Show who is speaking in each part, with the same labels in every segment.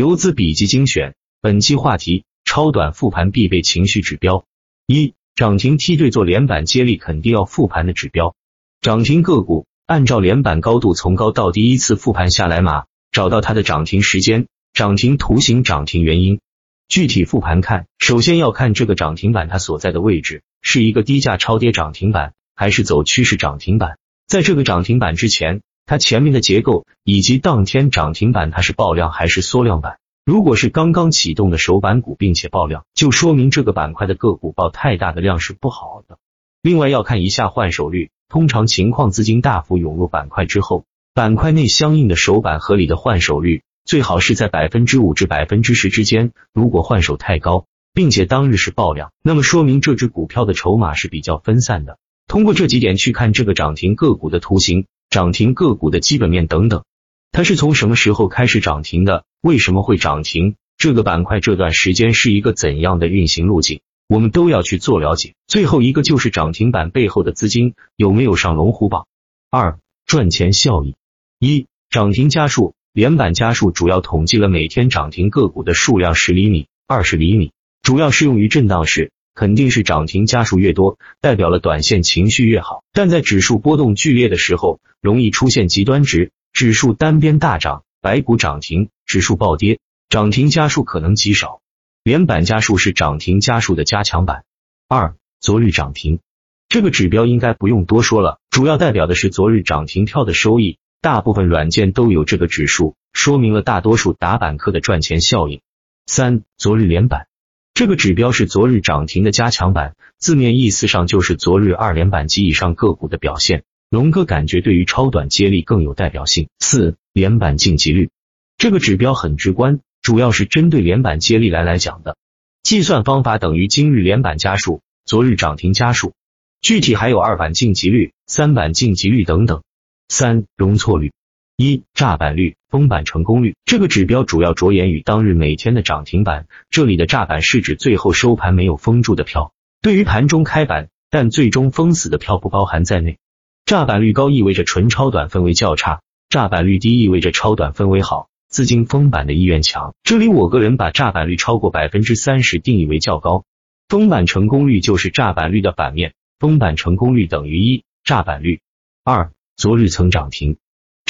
Speaker 1: 游资笔记精选，本期话题：超短复盘必备情绪指标。一、涨停梯队做连板接力肯定要复盘的指标。涨停个股按照连板高度从高到低依次复盘下来码，找到它的涨停时间、涨停图形、涨停原因。具体复盘看，首先要看这个涨停板它所在的位置，是一个低价超跌涨停板，还是走趋势涨停板？在这个涨停板之前。它前面的结构以及当天涨停板它是爆量还是缩量板？如果是刚刚启动的首板股并且爆量，就说明这个板块的个股爆太大的量是不好的。另外要看一下换手率，通常情况资金大幅涌入板块之后，板块内相应的首板合理的换手率最好是在百分之五至百分之十之间。如果换手太高，并且当日是爆量，那么说明这只股票的筹码是比较分散的。通过这几点去看这个涨停个股的图形。涨停个股的基本面等等，它是从什么时候开始涨停的？为什么会涨停？这个板块这段时间是一个怎样的运行路径？我们都要去做了解。最后一个就是涨停板背后的资金有没有上龙虎榜？二、赚钱效益。一、涨停家数，连板家数主要统计了每天涨停个股的数量，十厘米、二十厘米，主要适用于震荡市。肯定是涨停家数越多，代表了短线情绪越好。但在指数波动剧烈的时候，容易出现极端值，指数单边大涨，白股涨停，指数暴跌，涨停家数可能极少。连板家数是涨停家数的加强版。二，昨日涨停这个指标应该不用多说了，主要代表的是昨日涨停票的收益。大部分软件都有这个指数，说明了大多数打板客的赚钱效应。三，昨日连板。这个指标是昨日涨停的加强版，字面意思上就是昨日二连板及以上个股的表现。龙哥感觉对于超短接力更有代表性。四连板晋级率，这个指标很直观，主要是针对连板接力来来讲的。计算方法等于今日连板加数，昨日涨停加数。具体还有二板晋级率、三板晋级率等等。三容错率。一炸板率、封板成功率，这个指标主要着眼于当日每天的涨停板。这里的炸板是指最后收盘没有封住的票，对于盘中开板但最终封死的票不包含在内。炸板率高意味着纯超短氛围较差，炸板率低意味着超短氛围好，资金封板的意愿强。这里我个人把炸板率超过百分之三十定义为较高。封板成功率就是炸板率的反面，封板成功率等于一，炸板率。二昨日曾涨停。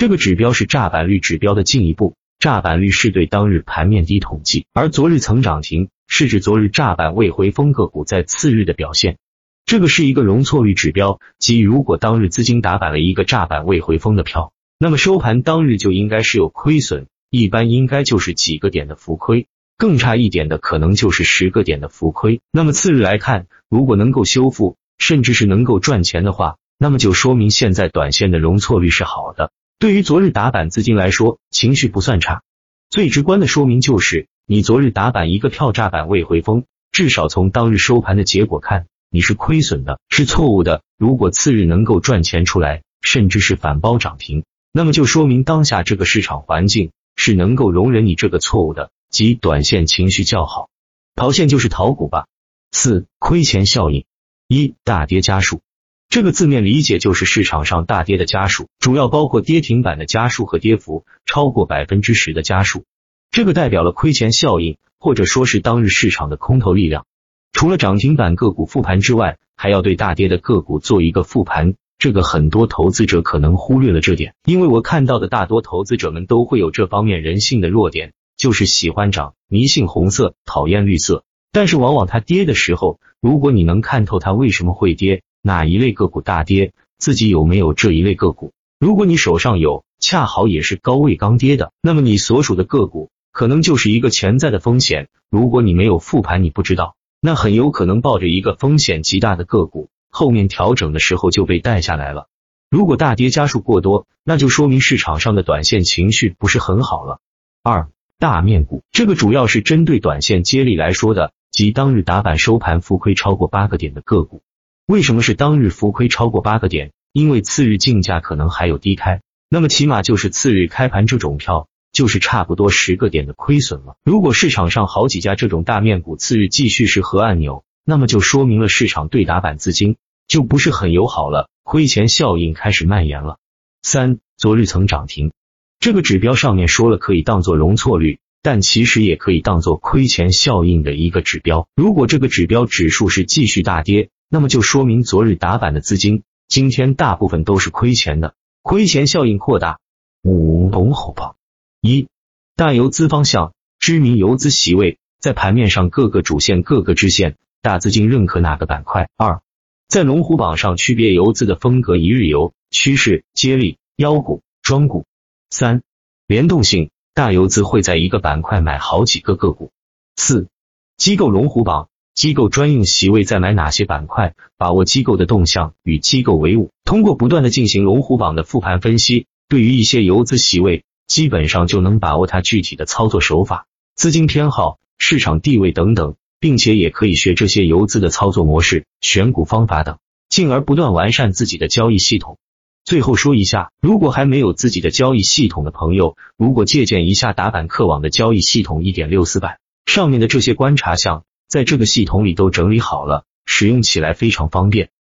Speaker 1: 这个指标是炸板率指标的进一步，炸板率是对当日盘面低统计，而昨日曾涨停是指昨日炸板未回封个股在次日的表现。这个是一个容错率指标，即如果当日资金打板了一个炸板未回封的票，那么收盘当日就应该是有亏损，一般应该就是几个点的浮亏，更差一点的可能就是十个点的浮亏。那么次日来看，如果能够修复，甚至是能够赚钱的话，那么就说明现在短线的容错率是好的。对于昨日打板资金来说，情绪不算差。最直观的说明就是，你昨日打板一个票炸板未回封，至少从当日收盘的结果看，你是亏损的，是错误的。如果次日能够赚钱出来，甚至是反包涨停，那么就说明当下这个市场环境是能够容忍你这个错误的，即短线情绪较好。逃线就是逃股吧。四亏钱效应一大跌家数。这个字面理解就是市场上大跌的家数，主要包括跌停板的家数和跌幅超过百分之十的家数。这个代表了亏钱效应，或者说是当日市场的空头力量。除了涨停板个股复盘之外，还要对大跌的个股做一个复盘。这个很多投资者可能忽略了这点，因为我看到的大多投资者们都会有这方面人性的弱点，就是喜欢涨，迷信红色，讨厌绿色。但是往往它跌的时候，如果你能看透它为什么会跌。哪一类个股大跌？自己有没有这一类个股？如果你手上有，恰好也是高位刚跌的，那么你所属的个股可能就是一个潜在的风险。如果你没有复盘，你不知道，那很有可能抱着一个风险极大的个股，后面调整的时候就被带下来了。如果大跌家数过多，那就说明市场上的短线情绪不是很好了。二大面股，这个主要是针对短线接力来说的，即当日打板收盘浮亏超过八个点的个股。为什么是当日浮亏超过八个点？因为次日竞价可能还有低开，那么起码就是次日开盘这种票就是差不多十个点的亏损了。如果市场上好几家这种大面股次日继续是核按钮，那么就说明了市场对打板资金就不是很友好了，亏钱效应开始蔓延了。三昨日曾涨停，这个指标上面说了可以当做容错率，但其实也可以当做亏钱效应的一个指标。如果这个指标指数是继续大跌，那么就说明昨日打板的资金今天大部分都是亏钱的，亏钱效应扩大。五龙虎榜一大游资方向，知名游资席位在盘面上各个主线各个支线，大资金认可哪个板块？二在龙虎榜上区别游资的风格：一日游、趋势、接力、妖股、庄股。三联动性。大游资会在一个板块买好几个个股。四、机构龙虎榜，机构专用席位在买哪些板块？把握机构的动向，与机构为伍。通过不断的进行龙虎榜的复盘分析，对于一些游资席位，基本上就能把握它具体的操作手法、资金偏好、市场地位等等，并且也可以学这些游资的操作模式、选股方法等，进而不断完善自己的交易系统。最后说一下，如果还没有自己的交易系统的朋友，如果借鉴一下打板客网的交易系统一点六四版，上面的这些观察项，在这个系统里都整理好了，使用起来非常方便。